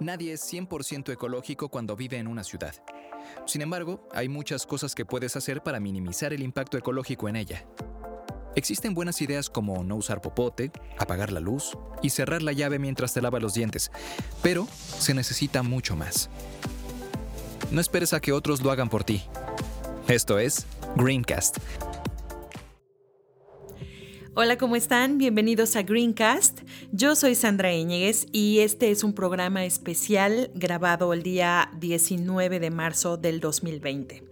Nadie es 100% ecológico cuando vive en una ciudad. Sin embargo, hay muchas cosas que puedes hacer para minimizar el impacto ecológico en ella. Existen buenas ideas como no usar popote, apagar la luz y cerrar la llave mientras te lavas los dientes, pero se necesita mucho más. No esperes a que otros lo hagan por ti. Esto es Greencast. Hola, ¿cómo están? Bienvenidos a Greencast. Yo soy Sandra Íñiguez y este es un programa especial grabado el día 19 de marzo del 2020.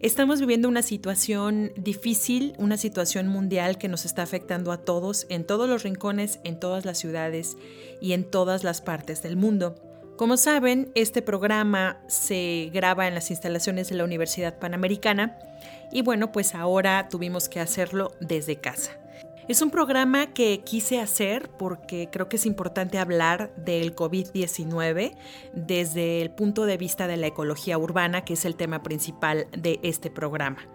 Estamos viviendo una situación difícil, una situación mundial que nos está afectando a todos, en todos los rincones, en todas las ciudades y en todas las partes del mundo. Como saben, este programa se graba en las instalaciones de la Universidad Panamericana y bueno, pues ahora tuvimos que hacerlo desde casa. Es un programa que quise hacer porque creo que es importante hablar del COVID-19 desde el punto de vista de la ecología urbana, que es el tema principal de este programa.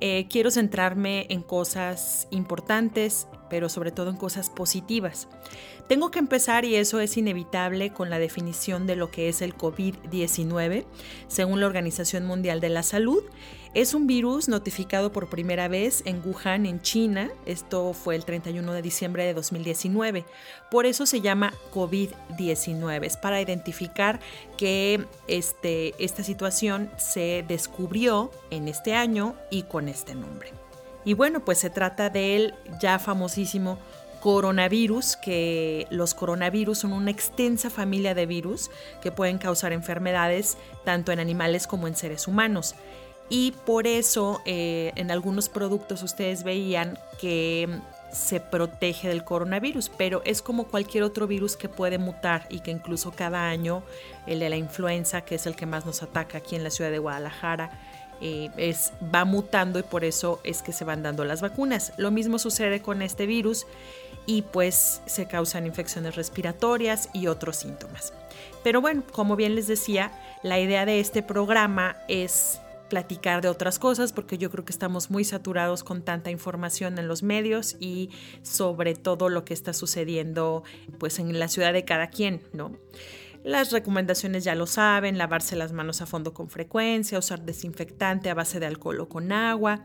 Eh, quiero centrarme en cosas importantes, pero sobre todo en cosas positivas. Tengo que empezar, y eso es inevitable, con la definición de lo que es el COVID-19, según la Organización Mundial de la Salud. Es un virus notificado por primera vez en Wuhan, en China. Esto fue el 31 de diciembre de 2019. Por eso se llama COVID-19. Es para identificar que este, esta situación se descubrió en este año y con este nombre. Y bueno, pues se trata del ya famosísimo coronavirus, que los coronavirus son una extensa familia de virus que pueden causar enfermedades tanto en animales como en seres humanos. Y por eso eh, en algunos productos ustedes veían que se protege del coronavirus, pero es como cualquier otro virus que puede mutar y que incluso cada año el de la influenza, que es el que más nos ataca aquí en la ciudad de Guadalajara, eh, es, va mutando y por eso es que se van dando las vacunas. Lo mismo sucede con este virus y pues se causan infecciones respiratorias y otros síntomas. Pero bueno, como bien les decía, la idea de este programa es platicar de otras cosas porque yo creo que estamos muy saturados con tanta información en los medios y sobre todo lo que está sucediendo pues en la ciudad de cada quien, ¿no? Las recomendaciones ya lo saben, lavarse las manos a fondo con frecuencia, usar desinfectante a base de alcohol o con agua.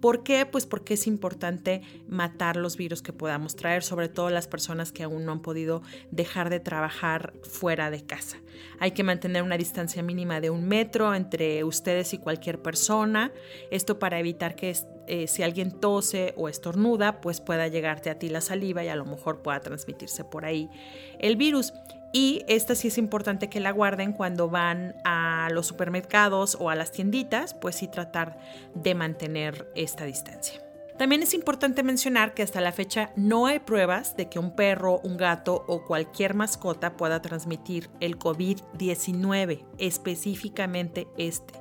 ¿Por qué? Pues porque es importante matar los virus que podamos traer, sobre todo las personas que aún no han podido dejar de trabajar fuera de casa. Hay que mantener una distancia mínima de un metro entre ustedes y cualquier persona. Esto para evitar que eh, si alguien tose o estornuda, pues pueda llegarte a ti la saliva y a lo mejor pueda transmitirse por ahí el virus. Y esta sí es importante que la guarden cuando van a los supermercados o a las tienditas, pues sí tratar de mantener esta distancia. También es importante mencionar que hasta la fecha no hay pruebas de que un perro, un gato o cualquier mascota pueda transmitir el COVID-19, específicamente este.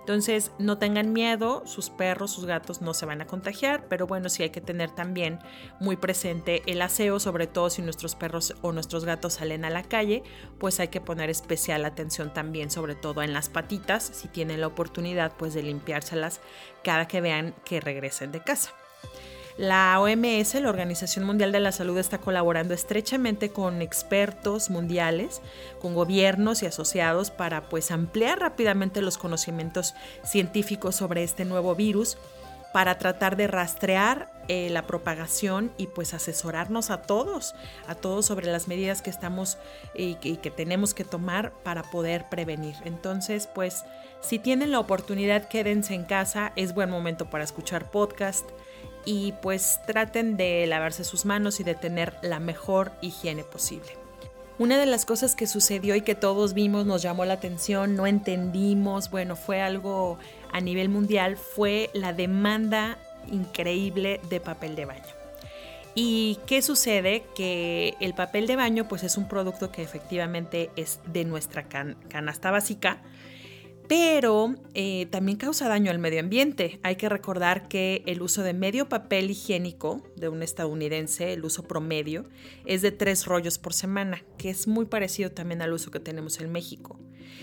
Entonces, no tengan miedo, sus perros, sus gatos no se van a contagiar, pero bueno, sí hay que tener también muy presente el aseo, sobre todo si nuestros perros o nuestros gatos salen a la calle, pues hay que poner especial atención también, sobre todo en las patitas, si tienen la oportunidad pues de limpiárselas cada que vean que regresen de casa. La OMS, la Organización Mundial de la Salud, está colaborando estrechamente con expertos mundiales, con gobiernos y asociados para pues ampliar rápidamente los conocimientos científicos sobre este nuevo virus para tratar de rastrear eh, la propagación y pues asesorarnos a todos, a todos sobre las medidas que estamos y que tenemos que tomar para poder prevenir. Entonces, pues si tienen la oportunidad, quédense en casa, es buen momento para escuchar podcast, y pues traten de lavarse sus manos y de tener la mejor higiene posible. Una de las cosas que sucedió y que todos vimos, nos llamó la atención, no entendimos, bueno, fue algo a nivel mundial, fue la demanda increíble de papel de baño. ¿Y qué sucede? Que el papel de baño pues es un producto que efectivamente es de nuestra canasta básica, pero eh, también causa daño al medio ambiente. Hay que recordar que el uso de medio papel higiénico de un estadounidense, el uso promedio, es de tres rollos por semana, que es muy parecido también al uso que tenemos en México.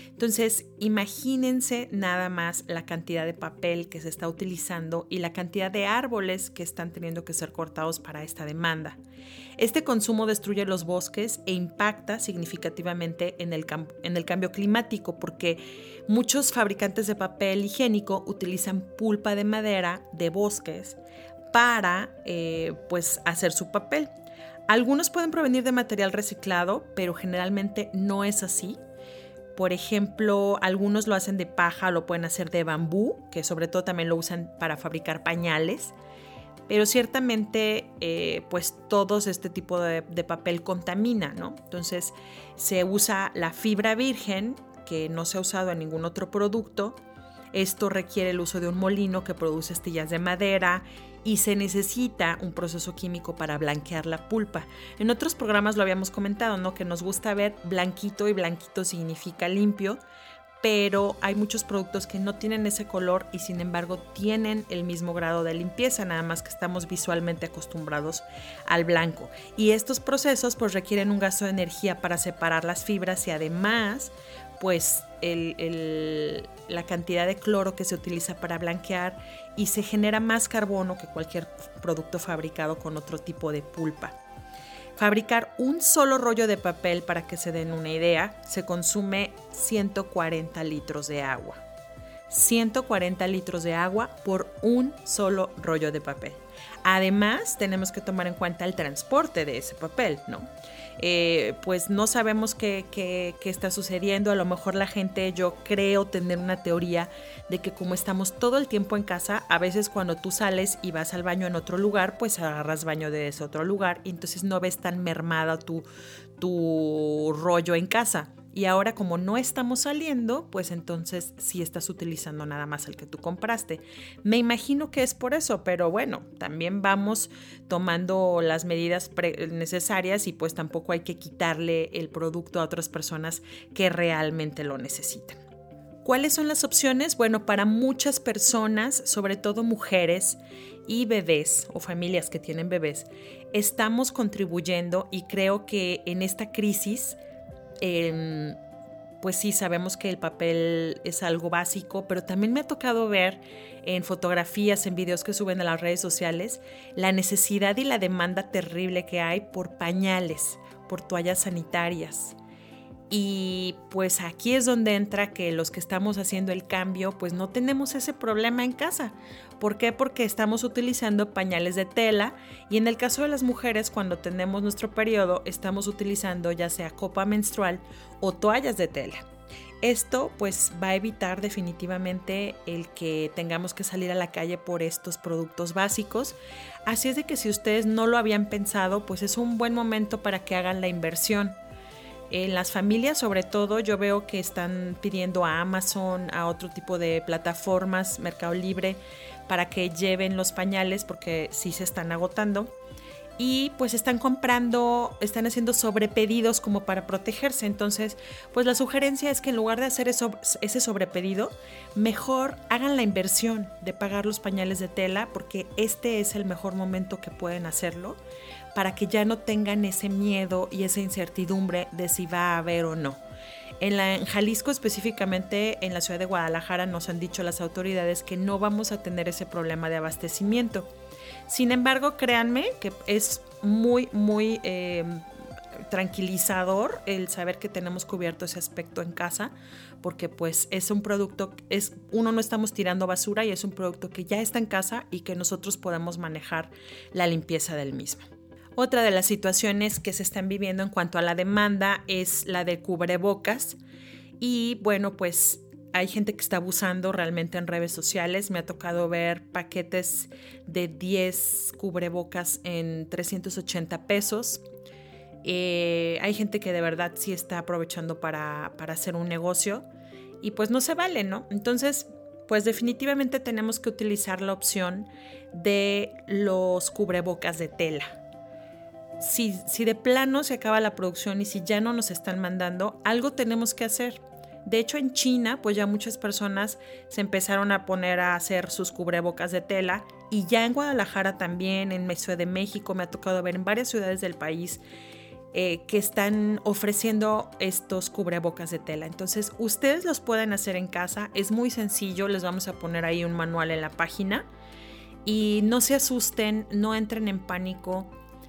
Entonces, imagínense nada más la cantidad de papel que se está utilizando y la cantidad de árboles que están teniendo que ser cortados para esta demanda. Este consumo destruye los bosques e impacta significativamente en el, cambio climático porque muchos fabricantes de papel higiénico utilizan pulpa de madera de bosques para eh, pues hacer su papel. Algunos pueden provenir de material reciclado, pero generalmente no es así. Por ejemplo, algunos lo hacen de paja, lo pueden hacer de bambú, que sobre todo también lo usan para fabricar pañales. Pero ciertamente, eh, pues todo este tipo de, de papel contamina, ¿no? Entonces, se usa la fibra virgen, que no se ha usado en ningún otro producto. Esto requiere el uso de un molino que produce astillas de madera y se necesita un proceso químico para blanquear la pulpa. En otros programas lo habíamos comentado, ¿no? Que nos gusta ver blanquito y blanquito significa limpio, pero hay muchos productos que no tienen ese color y sin embargo tienen el mismo grado de limpieza, nada más que estamos visualmente acostumbrados al blanco. Y estos procesos pues requieren un gasto de energía para separar las fibras y además pues la cantidad de cloro que se utiliza para blanquear y se genera más carbono que cualquier producto fabricado con otro tipo de pulpa. Fabricar un solo rollo de papel, para que se den una idea, se consume 140 litros de agua. 140 litros de agua por un solo rollo de papel. Además, tenemos que tomar en cuenta el transporte de ese papel, ¿no? Eh, pues no sabemos qué, está sucediendo. A lo mejor la gente, yo creo tener una teoría de que como estamos todo el tiempo en casa, a veces cuando tú sales y vas al baño en otro lugar, pues agarras baño de ese otro lugar y entonces no ves tan mermada tu, tu rollo en casa. Y ahora como no estamos saliendo, pues entonces sí estás utilizando nada más el que tú compraste. Me imagino que es por eso, pero bueno, también vamos tomando las medidas necesarias y pues tampoco hay que quitarle el producto a otras personas que realmente lo necesitan. ¿Cuáles son las opciones? Bueno, para muchas personas, sobre todo mujeres y bebés o familias que tienen bebés, estamos contribuyendo y creo que en esta crisis Em, pues sí, sabemos que el papel es algo básico, pero también me ha tocado ver en fotografías, en videos que suben a las redes sociales, la necesidad y la demanda terrible que hay por pañales, por toallas sanitarias. Y pues aquí es donde entra que los que estamos haciendo el cambio, pues no tenemos ese problema en casa. ¿Por qué? Porque estamos utilizando pañales de tela y en el caso de las mujeres, cuando tenemos nuestro periodo, estamos utilizando ya sea copa menstrual o toallas de tela. Esto pues va a evitar definitivamente el que tengamos que salir a la calle por estos productos básicos. Así es de que si ustedes no lo habían pensado, pues es un buen momento para que hagan la inversión. En las familias, sobre todo, yo veo que están pidiendo a Amazon, a otro tipo de plataformas, Mercado Libre, para que lleven los pañales porque sí se están agotando. Y pues están comprando, están haciendo sobrepedidos como para protegerse. Entonces, pues la sugerencia es que en lugar de hacer ese sobrepedido, mejor hagan la inversión de pagar los pañales de tela porque este es el mejor momento que pueden hacerlo para que ya no tengan ese miedo y esa incertidumbre de si va a haber o no. En, la, Jalisco específicamente, en la ciudad de Guadalajara, nos han dicho las autoridades que no vamos a tener ese problema de abastecimiento. Sin embargo, créanme que es muy, muy eh, tranquilizador el saber que tenemos cubierto ese aspecto en casa, porque pues es un producto, es, uno no estamos tirando basura y es un producto que ya está en casa y que nosotros podemos manejar la limpieza del mismo. Otra de las situaciones que se están viviendo en cuanto a la demanda es la de cubrebocas. Y bueno, pues hay gente que está abusando realmente en redes sociales. Me ha tocado ver paquetes de 10 cubrebocas en 380 pesos. Eh, hay gente que de verdad sí está aprovechando para, para hacer un negocio y pues no se vale, ¿no? Entonces, pues definitivamente tenemos que utilizar la opción de los cubrebocas de tela si, de plano se acaba la producción y si ya no nos están mandando, algo tenemos que hacer. De hecho, en China, pues ya muchas personas se empezaron a poner a hacer sus cubrebocas de tela y ya en Guadalajara también, en Ciudad de México, me ha tocado ver en varias ciudades del país eh, que están ofreciendo estos cubrebocas de tela. Entonces, ustedes los pueden hacer en casa, es muy sencillo, les vamos a poner ahí un manual en la página y no se asusten, no entren en pánico.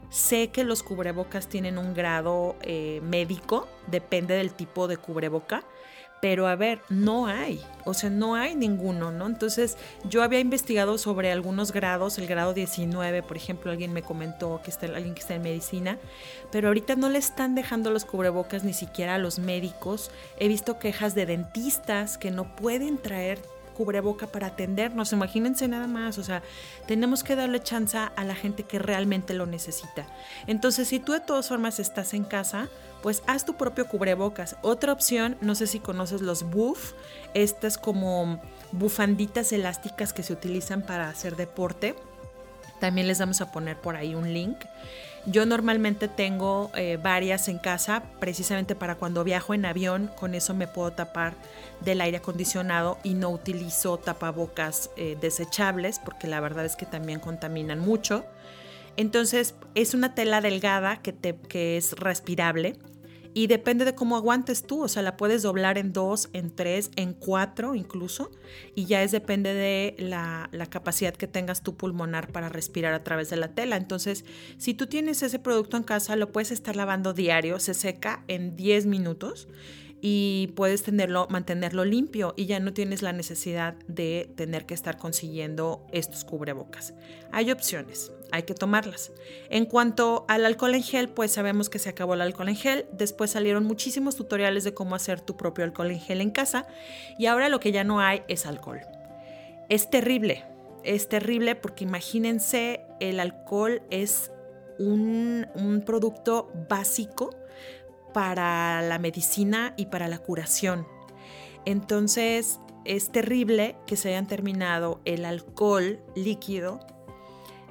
Sé que los cubrebocas tienen un grado eh, médico, depende del tipo de cubreboca, pero a ver, no hay, o sea, no hay ninguno, ¿no? Entonces, yo había investigado sobre algunos grados, el grado 19, por ejemplo, alguien me comentó que está alguien que está en medicina, pero ahorita no le están dejando los cubrebocas ni siquiera a los médicos. He visto quejas de dentistas que no pueden traer cubreboca para atendernos. Imagínense nada más, o sea, tenemos que darle chance a la gente que realmente lo necesita. Entonces, si tú de todas formas estás en casa, pues haz tu propio cubrebocas. Otra opción, no sé si conoces los buff, estas como bufanditas elásticas que se utilizan para hacer deporte. También les vamos a poner por ahí un link. Yo normalmente tengo eh, varias en casa, precisamente para cuando viajo en avión, con eso me puedo tapar del aire acondicionado y no utilizo tapabocas eh, desechables, porque la verdad es que también contaminan mucho. Entonces es una tela delgada que, es respirable y depende de cómo aguantes tú, o sea, la puedes doblar en dos, en tres, en cuatro incluso, y ya es depende de la, capacidad que tengas tu pulmonar para respirar a través de la tela. Entonces, si tú tienes ese producto en casa, lo puedes estar lavando diario, se seca en 10 minutos y puedes tenerlo, mantenerlo limpio y ya no tienes la necesidad de tener que estar consiguiendo estos cubrebocas. Hay opciones, hay que tomarlas. En cuanto al alcohol en gel, pues sabemos que se acabó el alcohol en gel, después salieron muchísimos tutoriales de cómo hacer tu propio alcohol en gel en casa y ahora lo que ya no hay es alcohol. Es terrible, es terrible porque imagínense, el alcohol es un, producto básico para la medicina y para la curación. Entonces es terrible que se hayan terminado el alcohol líquido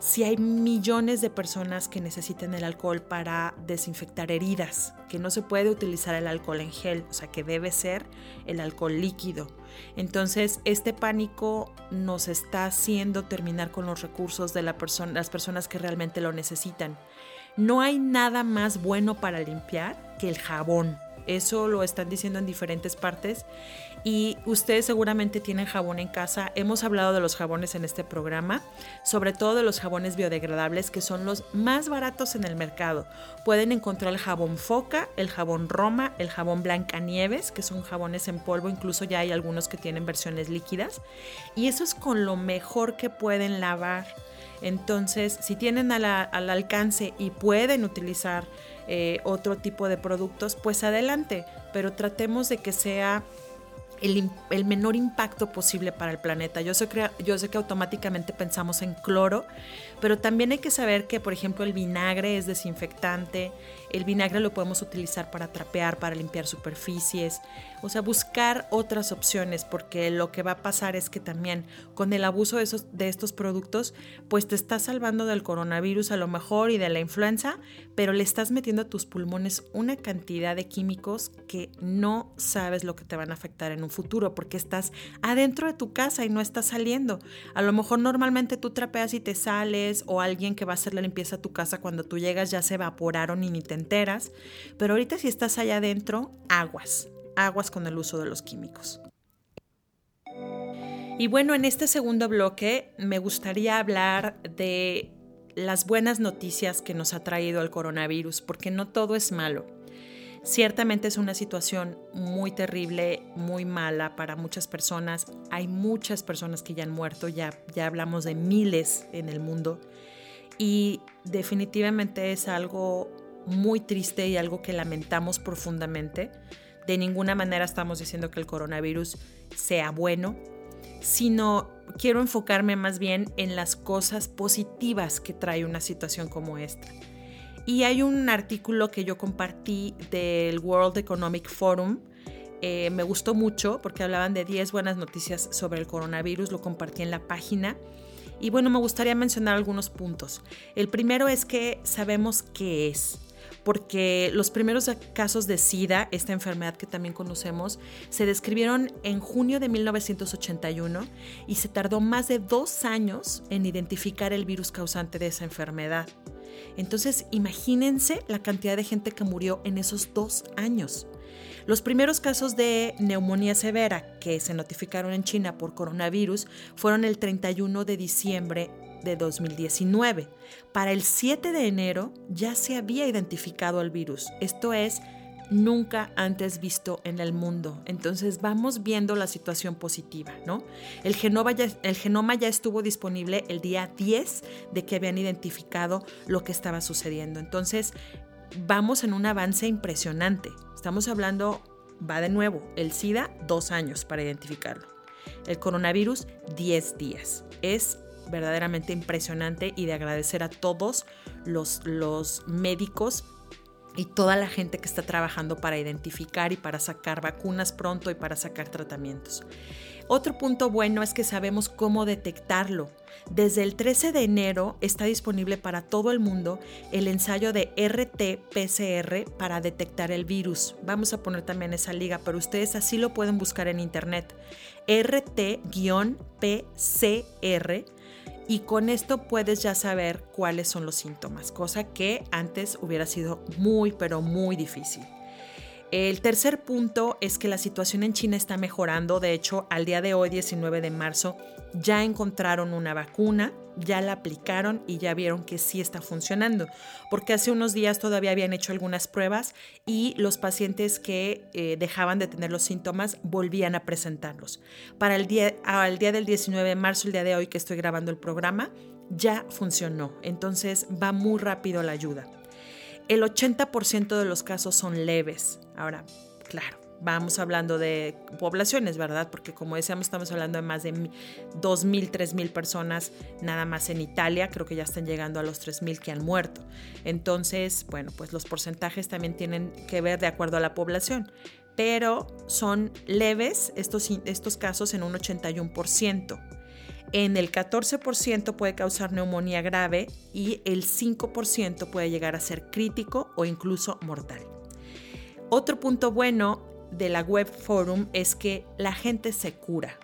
si hay millones de personas que necesiten el alcohol para desinfectar heridas, que no se puede utilizar el alcohol en gel, o sea que debe ser el alcohol líquido. Entonces, este pánico nos está haciendo terminar con los recursos de la las personas que realmente lo necesitan. No hay nada más bueno para limpiar que el jabón. Eso lo están diciendo en diferentes partes y ustedes seguramente tienen jabón en casa. Hemos hablado de los jabones en este programa, sobre todo de los jabones biodegradables que son los más baratos en el mercado. Pueden encontrar el jabón Foca, el jabón Roma, el jabón Blancanieves, que son jabones en polvo, incluso ya hay algunos que tienen versiones líquidas. Y eso es con lo mejor que pueden lavar entonces, si tienen al, alcance y pueden utilizar eh, otro tipo de productos, pues adelante, pero tratemos de que sea el, menor impacto posible para el planeta. Yo sé, que, yo sé que automáticamente pensamos en cloro, pero también hay que saber que, por ejemplo, el vinagre es desinfectante, el vinagre lo podemos utilizar para trapear, para limpiar superficies, o sea, buscar otras opciones, porque lo que va a pasar es que también con el abuso de, esos, de estos productos, pues te estás salvando del coronavirus a lo mejor y de la influenza, pero le estás metiendo a tus pulmones una cantidad de químicos que no sabes lo que te van a afectar en futuro, porque estás adentro de tu casa y no estás saliendo. A lo mejor normalmente tú trapeas y te sales, o alguien que va a hacer la limpieza a tu casa cuando tú llegas ya se evaporaron y ni te enteras, pero ahorita si estás allá adentro, aguas, aguas con el uso de los químicos. Y bueno, en este segundo bloque me gustaría hablar de las buenas noticias que nos ha traído el coronavirus, porque no todo es malo. Ciertamente es una situación muy terrible, muy mala para muchas personas. Hay muchas personas que ya han muerto, ya, ya hablamos de miles en el mundo. Y definitivamente es algo muy triste y algo que lamentamos profundamente. De ninguna manera estamos diciendo que el coronavirus sea bueno, sino quiero enfocarme más bien en las cosas positivas que trae una situación como esta. Y hay un artículo que yo compartí del World Economic Forum. Eh, me gustó mucho porque hablaban de 10 buenas noticias sobre el coronavirus. Lo compartí en la página. Y bueno, me gustaría mencionar algunos puntos. El primero es que sabemos qué es porque los primeros casos de SIDA, esta enfermedad que también conocemos, se describieron en junio de 1981 y se tardó más de dos años en identificar el virus causante de esa enfermedad. Entonces, imagínense la cantidad de gente que murió en esos dos años. Los primeros casos de neumonía severa que se notificaron en China por coronavirus fueron el 31 de diciembre de 2019. Para el 7 de enero ya se había identificado el virus. Esto es nunca antes visto en el mundo. Entonces vamos viendo la situación positiva, ¿no? El genoma, ya, estuvo disponible el día 10 de que habían identificado lo que estaba sucediendo. Entonces vamos en un avance impresionante. Estamos hablando, va de nuevo, el SIDA, dos años para identificarlo. El coronavirus, 10 días. Es verdaderamente impresionante y de agradecer a todos los médicos y toda la gente que está trabajando para identificar y para sacar vacunas pronto y para sacar tratamientos. Otro punto bueno es que sabemos cómo detectarlo. Desde el 13 de enero está disponible para todo el mundo el ensayo de RT-PCR para detectar el virus. Vamos a poner también esa liga, pero ustedes así lo pueden buscar en internet. RT-PCR y con esto puedes ya saber cuáles son los síntomas, cosa que antes hubiera sido muy, pero muy difícil. El tercer punto es que la situación en China está mejorando. De hecho, al día de hoy, 19 de marzo, ya encontraron una vacuna, ya la aplicaron y ya vieron que sí está funcionando. Porque hace unos días todavía habían hecho algunas pruebas y los pacientes que eh, dejaban de tener los síntomas volvían a presentarlos. Para el día, al día del 19 de marzo, el día de hoy que estoy grabando el programa, ya funcionó. Entonces va muy rápido la ayuda. El 80% de los casos son leves. Ahora, claro, vamos hablando de poblaciones, ¿verdad? Porque como decíamos, estamos hablando de más de 2.000, 3.000 personas nada más en Italia. Creo que ya están llegando a los 3.000 que han muerto. Entonces, bueno, pues los porcentajes también tienen que ver de acuerdo a la población. Pero son leves estos, estos casos en un 81%. En el 14% puede causar neumonía grave y el 5% puede llegar a ser crítico o incluso mortal. Otro punto bueno de la web forum es que la gente se cura.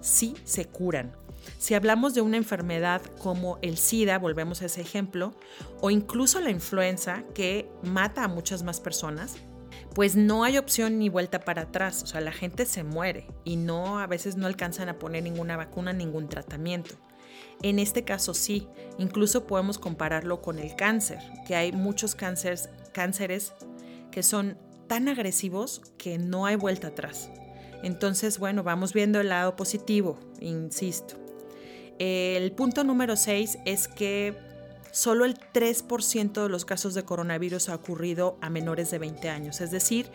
Sí, se curan. Si hablamos de una enfermedad como el SIDA, volvemos a ese ejemplo, o incluso la influenza que mata a muchas más personas, pues no hay opción ni vuelta para atrás, o sea, la gente se muere y no a veces no alcanzan a poner ninguna vacuna, ningún tratamiento. En este caso sí, incluso podemos compararlo con el cáncer, que hay muchos cánceres, cánceres que son tan agresivos que no hay vuelta atrás. Entonces, bueno, vamos viendo el lado positivo, insisto. El punto número 6 es que solo el 3% de los casos de coronavirus ha ocurrido a menores de 20 años, es decir,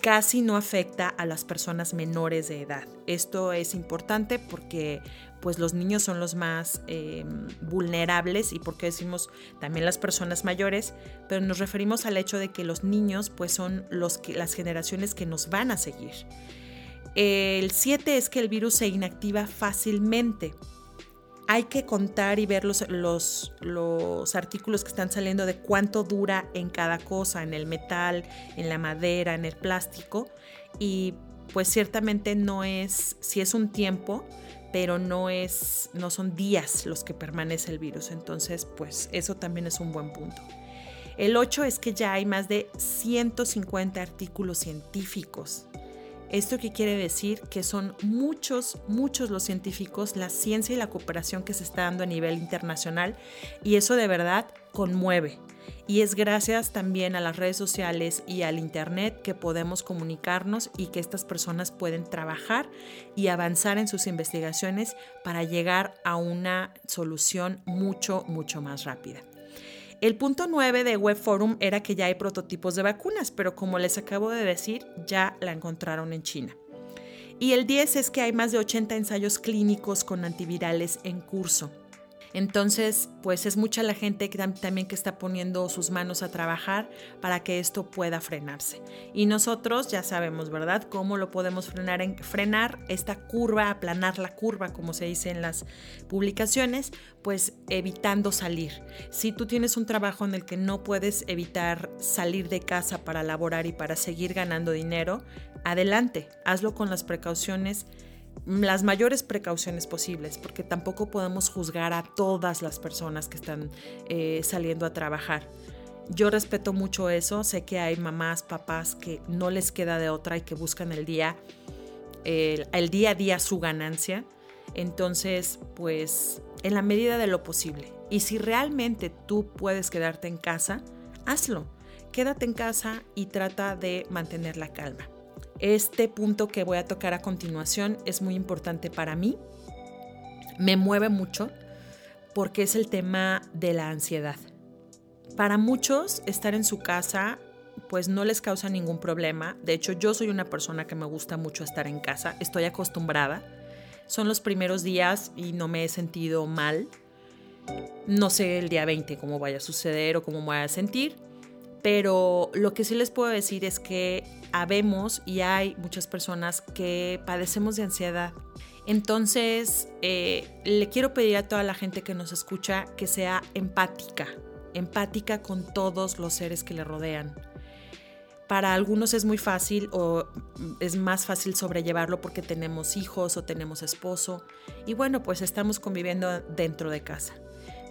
casi no afecta a las personas menores de edad. Esto es importante porque pues los niños son los más em, vulnerables y porque decimos también las personas mayores, pero nos referimos al hecho de que los niños pues son los que, las generaciones que nos van a seguir. El 7 es que el virus se inactiva fácilmente hay que contar y ver los, los, artículos que están saliendo de cuánto dura en cada cosa, en el metal, en la madera, en el plástico. Y pues ciertamente no es, si es un tiempo, pero no es, no son días los que permanece el virus. Entonces, pues eso también es un buen punto. El 8 es que ya hay más de 150 artículos científicos ¿Esto qué quiere decir? Que son muchos, muchos los científicos, la ciencia y la cooperación que se está dando a nivel internacional y eso de verdad conmueve. Y es gracias también a las redes sociales y al Internet que podemos comunicarnos y que estas personas pueden trabajar y avanzar en sus investigaciones para llegar a una solución mucho, mucho más rápida. El punto 9 de Web Forum era que ya hay prototipos de vacunas, pero como les acabo de decir, ya la encontraron en China. Y el 10 es que hay más de 80 ensayos clínicos con antivirales en curso. Entonces, pues es mucha la gente que también que está poniendo sus manos a trabajar para que esto pueda frenarse. Y nosotros ya sabemos, ¿verdad?, cómo lo podemos frenar, en, frenar esta curva, aplanar la curva, como se dice en las publicaciones, pues evitando salir. Si tú tienes un trabajo en el que no puedes evitar salir de casa para laborar y para seguir ganando dinero, adelante, hazlo con las precauciones las mayores precauciones posibles, porque tampoco podemos juzgar a todas las personas que están eh, saliendo a trabajar. Yo respeto mucho eso, sé que hay mamás, papás que no les queda de otra y que buscan el día, el día a día su ganancia. Entonces, pues en la medida de lo posible. Y si realmente tú puedes quedarte en casa, hazlo. Quédate en casa y trata de mantener la calma. Este punto que voy a tocar a continuación es muy importante para mí. Me mueve mucho porque es el tema de la ansiedad. Para muchos, estar en su casa pues no les causa ningún problema. De hecho, yo soy una persona que me gusta mucho estar en casa. Estoy acostumbrada. Son los primeros días y no me he sentido mal. No sé el día 20 cómo vaya a suceder o cómo me voy a sentir. Pero lo que sí les puedo decir es que habemos y hay muchas personas que padecemos de ansiedad. Entonces, eh, le quiero pedir a toda la gente que nos escucha que sea empática, empática con todos los seres que le rodean. Para algunos es muy fácil o es más fácil sobrellevarlo porque tenemos hijos o tenemos esposo y bueno, pues estamos conviviendo dentro de casa.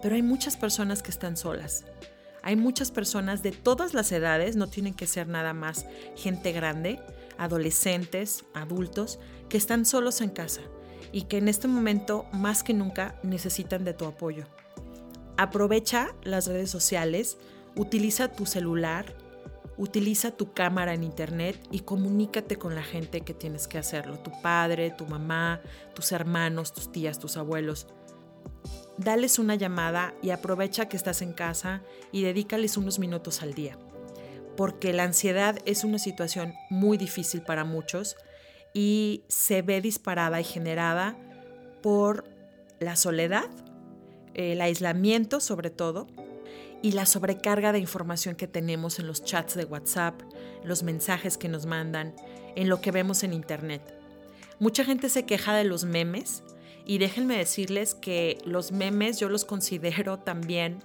Pero hay muchas personas que están solas, hay muchas personas de todas las edades, no tienen que ser nada más gente grande, adolescentes, adultos, que están solos en casa y que en este momento más que nunca necesitan de tu apoyo. Aprovecha las redes sociales, utiliza tu celular, utiliza tu cámara en internet y comunícate con la gente que tienes que hacerlo, tu padre, tu mamá, tus hermanos, tus tías, tus abuelos dales una llamada y aprovecha que estás en casa y dedícales unos minutos al día. Porque la ansiedad es una situación muy difícil para muchos y se ve disparada y generada por la soledad, el aislamiento sobre todo, y la sobrecarga de información que tenemos en los chats de WhatsApp, los mensajes que nos mandan, en lo que vemos en Internet. Mucha gente se queja de los memes, y déjenme decirles que los memes yo los considero también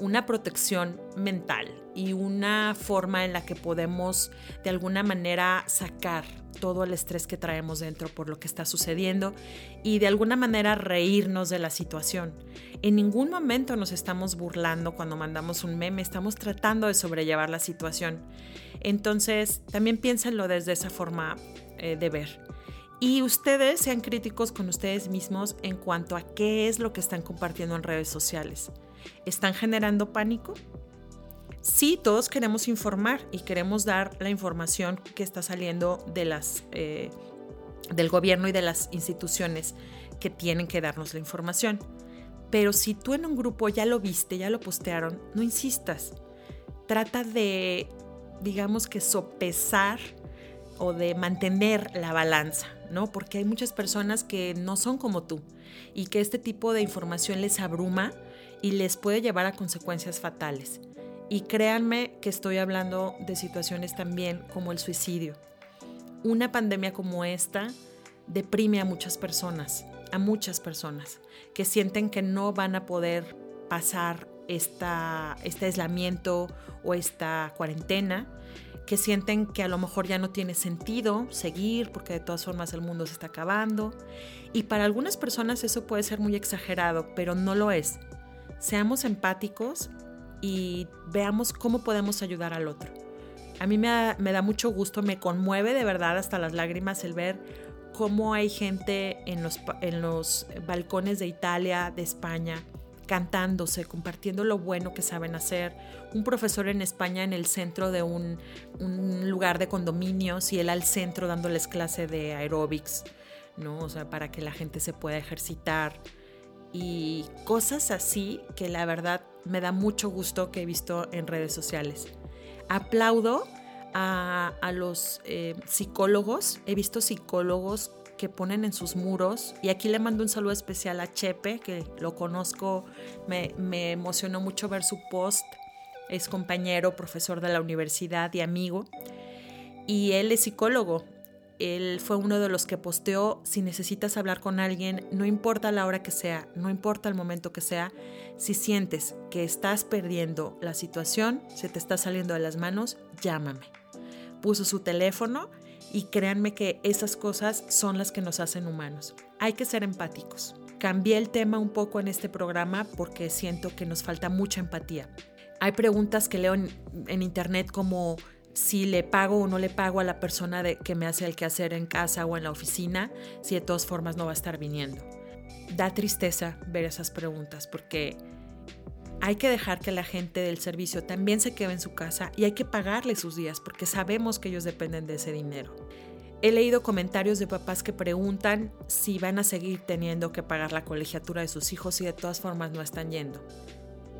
una protección mental y una forma en la que podemos de alguna manera sacar todo el estrés que traemos dentro por lo que está sucediendo y de alguna manera reírnos de la situación. En ningún momento nos estamos burlando cuando mandamos un meme, estamos tratando de sobrellevar la situación. Entonces, también piénsenlo desde esa forma eh, de ver. Y ustedes sean críticos con ustedes mismos en cuanto a qué es lo que están compartiendo en redes sociales. ¿Están generando pánico? Sí, todos queremos informar y queremos dar la información que está saliendo eh, del gobierno y de las instituciones que tienen que darnos la información. Pero si tú en un grupo ya lo viste, ya lo postearon, no insistas. Trata de, digamos que sopesar o de mantener la balanza, ¿no? Porque hay muchas personas que no son como tú y que este tipo de información les abruma y les puede llevar a consecuencias fatales. Y créanme que estoy hablando de situaciones también como el suicidio. Una pandemia como esta deprime a muchas personas, a muchas personas, que sienten que no van a poder pasar esta, este aislamiento o esta cuarentena que sienten que a lo mejor ya no tiene sentido seguir porque de todas formas el mundo se está acabando. Y para algunas personas eso puede ser muy exagerado, pero no lo es. Seamos empáticos y veamos cómo podemos ayudar al otro. A mí me da, mucho gusto, me conmueve de verdad hasta las lágrimas el ver cómo hay gente en los, en los balcones de Italia, de España, cantándose, compartiendo lo bueno que saben hacer. Un profesor en España en el centro de un, lugar de condominios y él al centro dándoles clase de aeróbics, ¿no? O sea, para que la gente se pueda ejercitar. Y cosas así que la verdad me da mucho gusto que he visto en redes sociales. Aplaudo a, los eh, psicólogos, he visto psicólogos que ponen en sus muros. Y aquí le mando un saludo especial a Chepe, que lo conozco, me, me emocionó mucho ver su post. Es compañero, profesor de la universidad y amigo. Y él es psicólogo. Él fue uno de los que posteó, si necesitas hablar con alguien, no importa la hora que sea, no importa el momento que sea, si sientes que estás perdiendo la situación, se te está saliendo de las manos, llámame. Puso su teléfono Y créanme que esas cosas son las que nos hacen humanos. Hay que ser empáticos. Cambié el tema un poco en este programa porque siento que nos falta mucha empatía. Hay preguntas que leo en, internet como si le pago o no le pago a la persona de, que me hace el quehacer en casa o en la oficina, si de todas formas no va a estar viniendo. Da tristeza ver esas preguntas porque hay que dejar que la gente del servicio también se quede en su casa y hay que pagarle sus días porque sabemos que ellos dependen de ese dinero. He leído comentarios de papás que preguntan si van a seguir teniendo que pagar la colegiatura de sus hijos y de todas formas no están yendo.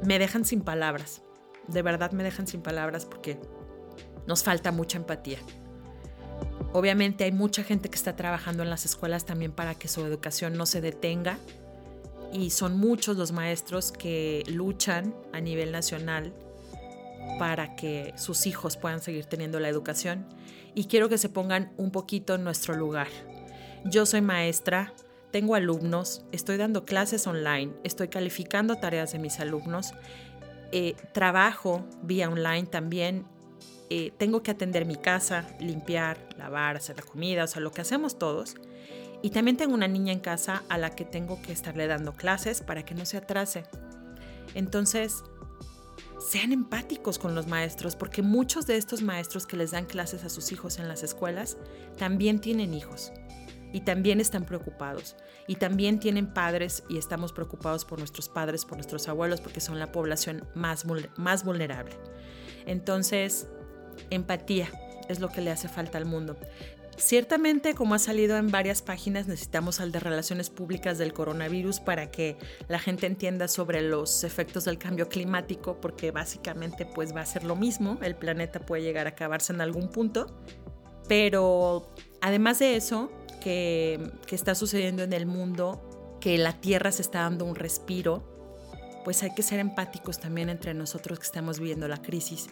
Me dejan sin palabras, de verdad me dejan sin palabras porque nos falta mucha empatía. Obviamente hay mucha gente que está trabajando en las escuelas también para que su educación no se detenga y son muchos los maestros que luchan a nivel nacional para que sus hijos puedan seguir teniendo la educación y quiero que se pongan un poquito en nuestro lugar. Yo soy maestra, tengo alumnos, estoy dando clases online, estoy calificando tareas de mis alumnos, eh, trabajo vía online también, eh, tengo que atender mi casa, limpiar, lavar, hacer la comida, o sea, lo que hacemos todos. Y también tengo una niña en casa a la que tengo que estarle dando clases para que no se atrase. Entonces, sean empáticos con los maestros, porque muchos de estos maestros que les dan clases a sus hijos en las escuelas también tienen hijos y también están preocupados y también tienen padres y estamos preocupados por nuestros padres, por nuestros abuelos, porque son la población más, más vulnerable. Entonces, empatía es lo que le hace falta al mundo. Ciertamente, como ha salido en varias páginas, necesitamos al de relaciones públicas del coronavirus para que la gente entienda sobre los efectos del cambio climático, porque básicamente pues va a ser lo mismo, el planeta puede llegar a acabarse en algún punto, pero además de eso, que, que está sucediendo en el mundo, que la Tierra se está dando un respiro, pues hay que ser empáticos también entre nosotros que estamos viviendo la crisis,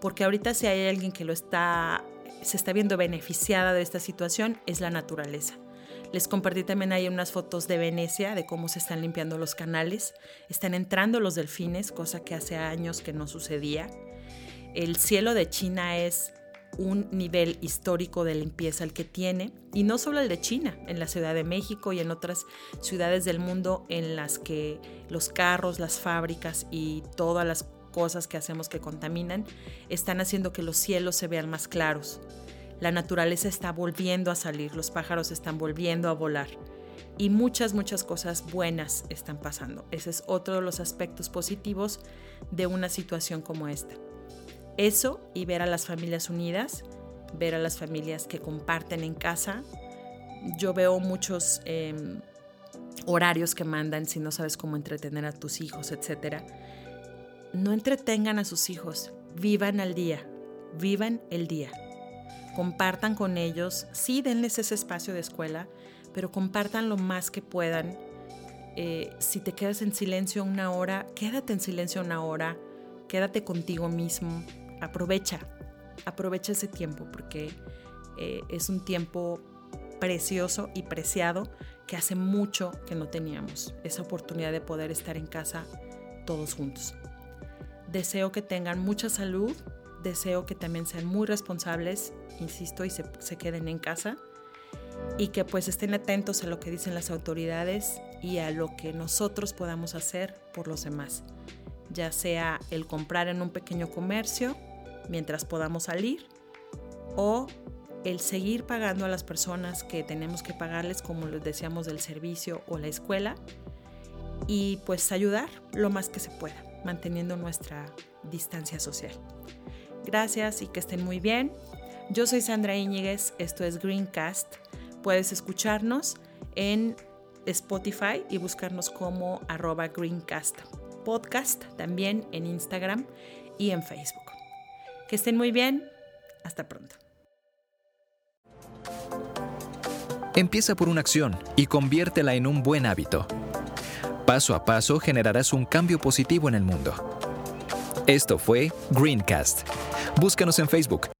porque ahorita si hay alguien que lo está se está viendo beneficiada de esta situación es la naturaleza. Les compartí también ahí unas fotos de Venecia, de cómo se están limpiando los canales. Están entrando los delfines, cosa que hace años que no sucedía. El cielo de China es un nivel histórico de limpieza el que tiene, y no solo el de China, en la Ciudad de México y en otras ciudades del mundo en las que los carros, las fábricas y todas las cosas que hacemos que contaminan están haciendo que los cielos se vean más claros. La naturaleza está volviendo a salir, los pájaros están volviendo a volar y muchas, muchas cosas buenas están pasando. Ese es otro de los aspectos positivos de una situación como esta. Eso y ver a las familias unidas, ver a las familias que comparten en casa. Yo veo muchos em, horarios que mandan si no sabes cómo entretener a tus hijos, etcétera no entretengan a sus hijos, vivan al día, vivan el día. Compartan con ellos, sí denles ese espacio de escuela, pero compartan lo más que puedan. Eh, si te quedas en silencio una hora, quédate en silencio una hora, quédate contigo mismo, aprovecha, aprovecha ese tiempo porque eh, es un tiempo precioso y preciado que hace mucho que no teníamos, esa oportunidad de poder estar en casa todos juntos. Deseo que tengan mucha salud, deseo que también sean muy responsables, insisto, y se, queden en casa y que pues estén atentos a lo que dicen las autoridades y a lo que nosotros podamos hacer por los demás, ya sea el comprar en un pequeño comercio mientras podamos salir o el seguir pagando a las personas que tenemos que pagarles como les decíamos del servicio o la escuela y pues ayudar lo más que se pueda manteniendo nuestra distancia social. Gracias y que estén muy bien. Yo soy Sandra Íñiguez, esto es Greencast. Puedes escucharnos en Spotify y buscarnos como arroba Greencast Podcast, también en Instagram y en Facebook. Que estén muy bien. Hasta pronto. Empieza por una acción y conviértela en un buen hábito. Paso a paso generarás un cambio positivo en el mundo. Esto fue Greencast. Búscanos en Facebook